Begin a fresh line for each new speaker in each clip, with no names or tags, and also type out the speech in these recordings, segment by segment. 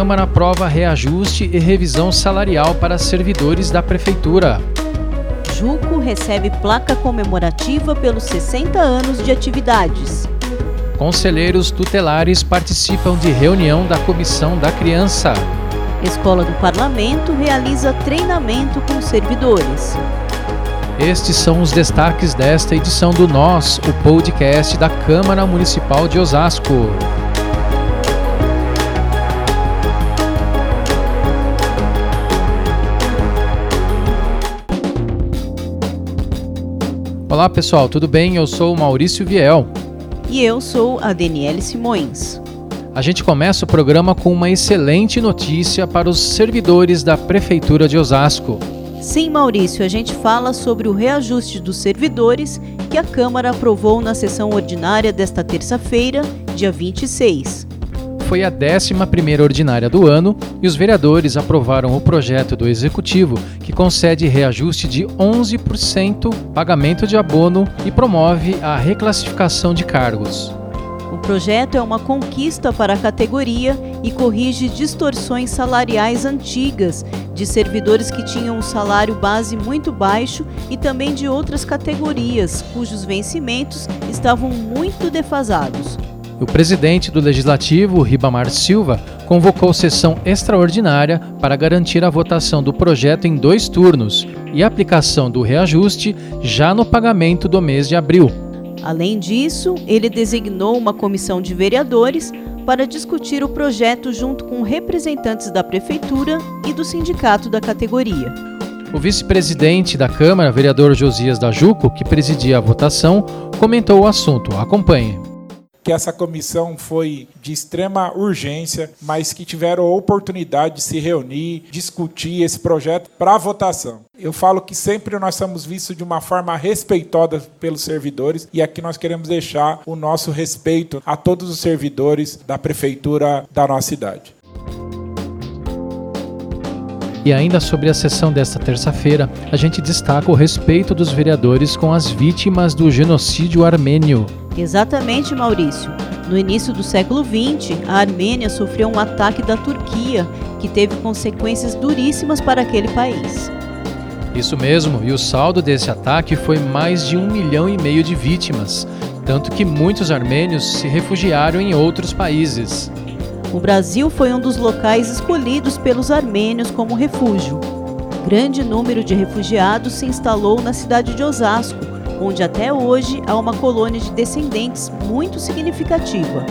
Câmara aprova reajuste e revisão salarial para servidores da Prefeitura.
Juco recebe placa comemorativa pelos 60 anos de atividades.
Conselheiros tutelares participam de reunião da Comissão da Criança.
Escola do Parlamento realiza treinamento com servidores.
Estes são os destaques desta edição do Nós, o podcast da Câmara Municipal de Osasco. Olá pessoal, tudo bem? Eu sou o Maurício Viel.
E eu sou a Daniele Simões.
A gente começa o programa com uma excelente notícia para os servidores da Prefeitura de Osasco.
Sim, Maurício, a gente fala sobre o reajuste dos servidores que a Câmara aprovou na sessão ordinária desta terça-feira, dia 26
foi a 11ª ordinária do ano e os vereadores aprovaram o projeto do Executivo que concede reajuste de 11% pagamento de abono e promove a reclassificação de cargos.
O projeto é uma conquista para a categoria e corrige distorções salariais antigas de servidores que tinham um salário base muito baixo e também de outras categorias cujos vencimentos estavam muito defasados.
O presidente do Legislativo, Ribamar Silva, convocou sessão extraordinária para garantir a votação do projeto em dois turnos e a aplicação do reajuste já no pagamento do mês de abril.
Além disso, ele designou uma comissão de vereadores para discutir o projeto junto com representantes da Prefeitura e do sindicato da categoria.
O vice-presidente da Câmara, vereador Josias da Juco, que presidia a votação, comentou o assunto. Acompanhe
que essa comissão foi de extrema urgência, mas que tiveram a oportunidade de se reunir, discutir esse projeto para votação. Eu falo que sempre nós somos vistos de uma forma respeitosa pelos servidores e aqui nós queremos deixar o nosso respeito a todos os servidores da prefeitura da nossa cidade.
E ainda sobre a sessão desta terça-feira, a gente destaca o respeito dos vereadores com as vítimas do genocídio armênio.
Exatamente, Maurício. No início do século XX, a Armênia sofreu um ataque da Turquia, que teve consequências duríssimas para aquele país.
Isso mesmo, e o saldo desse ataque foi mais de um milhão e meio de vítimas, tanto que muitos armênios se refugiaram em outros países.
O Brasil foi um dos locais escolhidos pelos armênios como refúgio. Grande número de refugiados se instalou na cidade de Osasco, onde até hoje há uma colônia de descendentes muito significativa.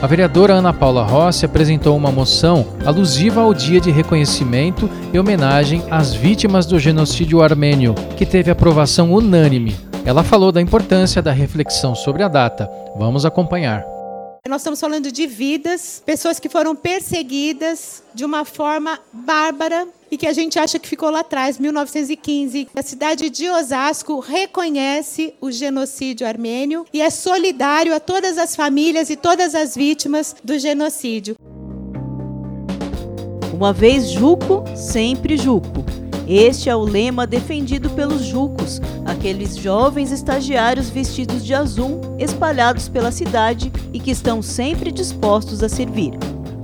A vereadora Ana Paula Rossi apresentou uma moção alusiva ao dia de reconhecimento e homenagem às vítimas do genocídio armênio, que teve aprovação unânime. Ela falou da importância da reflexão sobre a data. Vamos acompanhar.
Nós estamos falando de vidas, pessoas que foram perseguidas de uma forma bárbara e que a gente acha que ficou lá atrás, 1915. A cidade de Osasco reconhece o genocídio armênio e é solidário a todas as famílias e todas as vítimas do genocídio.
Uma vez Juco, sempre Juco. Este é o lema defendido pelos Jucos, aqueles jovens estagiários vestidos de azul, espalhados pela cidade e que estão sempre dispostos a servir.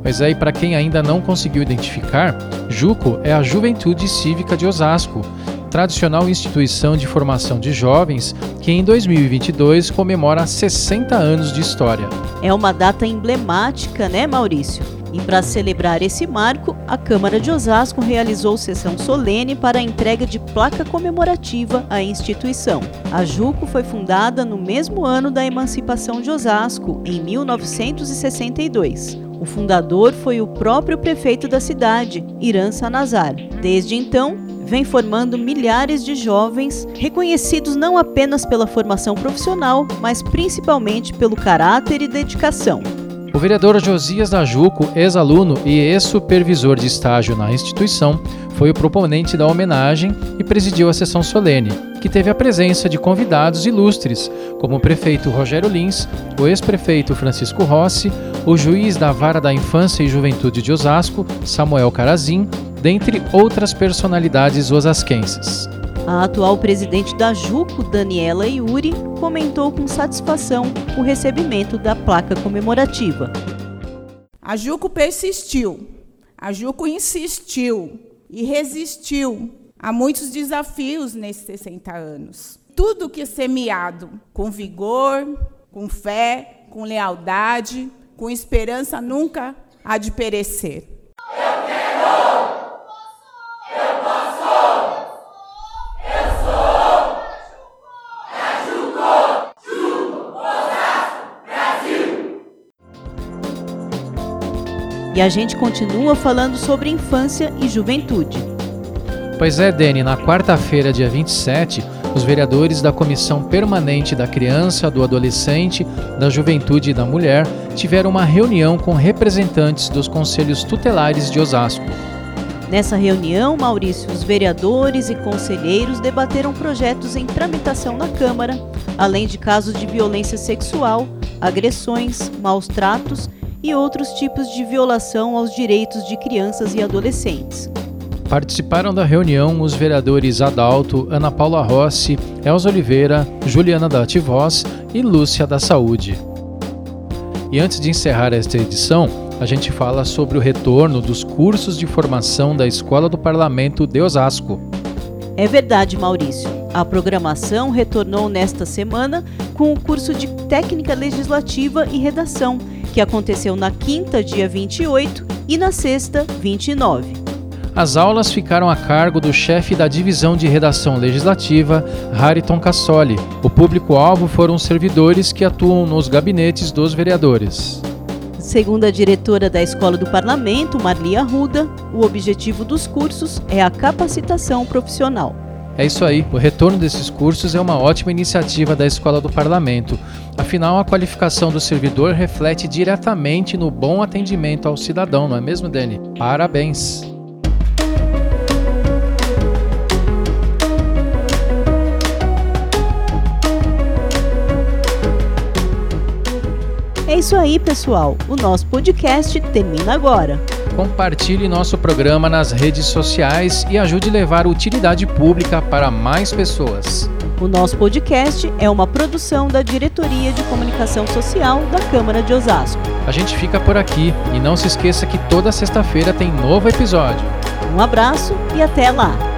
Mas aí, para quem ainda não conseguiu identificar, Juco é a Juventude Cívica de Osasco, tradicional instituição de formação de jovens que em 2022 comemora 60 anos de história.
É uma data emblemática, né, Maurício? E para celebrar esse marco, a Câmara de Osasco realizou sessão solene para a entrega de placa comemorativa à instituição. A Juco foi fundada no mesmo ano da emancipação de Osasco, em 1962. O fundador foi o próprio prefeito da cidade, Irã Sanazar. Desde então, vem formando milhares de jovens reconhecidos não apenas pela formação profissional, mas principalmente pelo caráter e dedicação.
O vereador Josias Najuco, ex-aluno e ex-supervisor de estágio na instituição, foi o proponente da homenagem e presidiu a sessão solene, que teve a presença de convidados ilustres, como o prefeito Rogério Lins, o ex-prefeito Francisco Rossi, o juiz da Vara da Infância e Juventude de Osasco, Samuel Carazim, dentre outras personalidades osasquenses.
A atual presidente da JUCO, Daniela Yuri, comentou com satisfação o recebimento da placa comemorativa.
A JUCO persistiu A Juco insistiu e resistiu a muitos desafios nesses 60 anos. Tudo que é semeado com vigor, com fé, com lealdade, com esperança nunca há de perecer.
E a gente continua falando sobre infância e juventude.
Pois é, Dene, na quarta-feira, dia 27, os vereadores da Comissão Permanente da Criança, do Adolescente, da Juventude e da Mulher tiveram uma reunião com representantes dos conselhos tutelares de Osasco.
Nessa reunião, Maurício, os vereadores e conselheiros debateram projetos em tramitação na Câmara, além de casos de violência sexual, agressões, maus tratos e outros tipos de violação aos direitos de crianças e adolescentes.
Participaram da reunião os vereadores Adalto, Ana Paula Rossi, Elza Oliveira, Juliana da Ativoz e Lúcia da Saúde. E antes de encerrar esta edição, a gente fala sobre o retorno dos cursos de formação da Escola do Parlamento de Osasco.
É verdade, Maurício. A programação retornou nesta semana com o curso de Técnica Legislativa e Redação, que aconteceu na quinta, dia 28, e na sexta, 29.
As aulas ficaram a cargo do chefe da divisão de redação legislativa, Hariton Cassoli. O público-alvo foram servidores que atuam nos gabinetes dos vereadores.
Segundo a diretora da Escola do Parlamento, Marli Arruda, o objetivo dos cursos é a capacitação profissional.
É isso aí, o retorno desses cursos é uma ótima iniciativa da Escola do Parlamento. Afinal, a qualificação do servidor reflete diretamente no bom atendimento ao cidadão, não é mesmo, Dani? Parabéns!
É isso aí, pessoal. O nosso podcast termina agora.
Compartilhe nosso programa nas redes sociais e ajude a levar utilidade pública para mais pessoas.
O nosso podcast é uma produção da Diretoria de Comunicação Social da Câmara de Osasco.
A gente fica por aqui e não se esqueça que toda sexta-feira tem novo episódio.
Um abraço e até lá!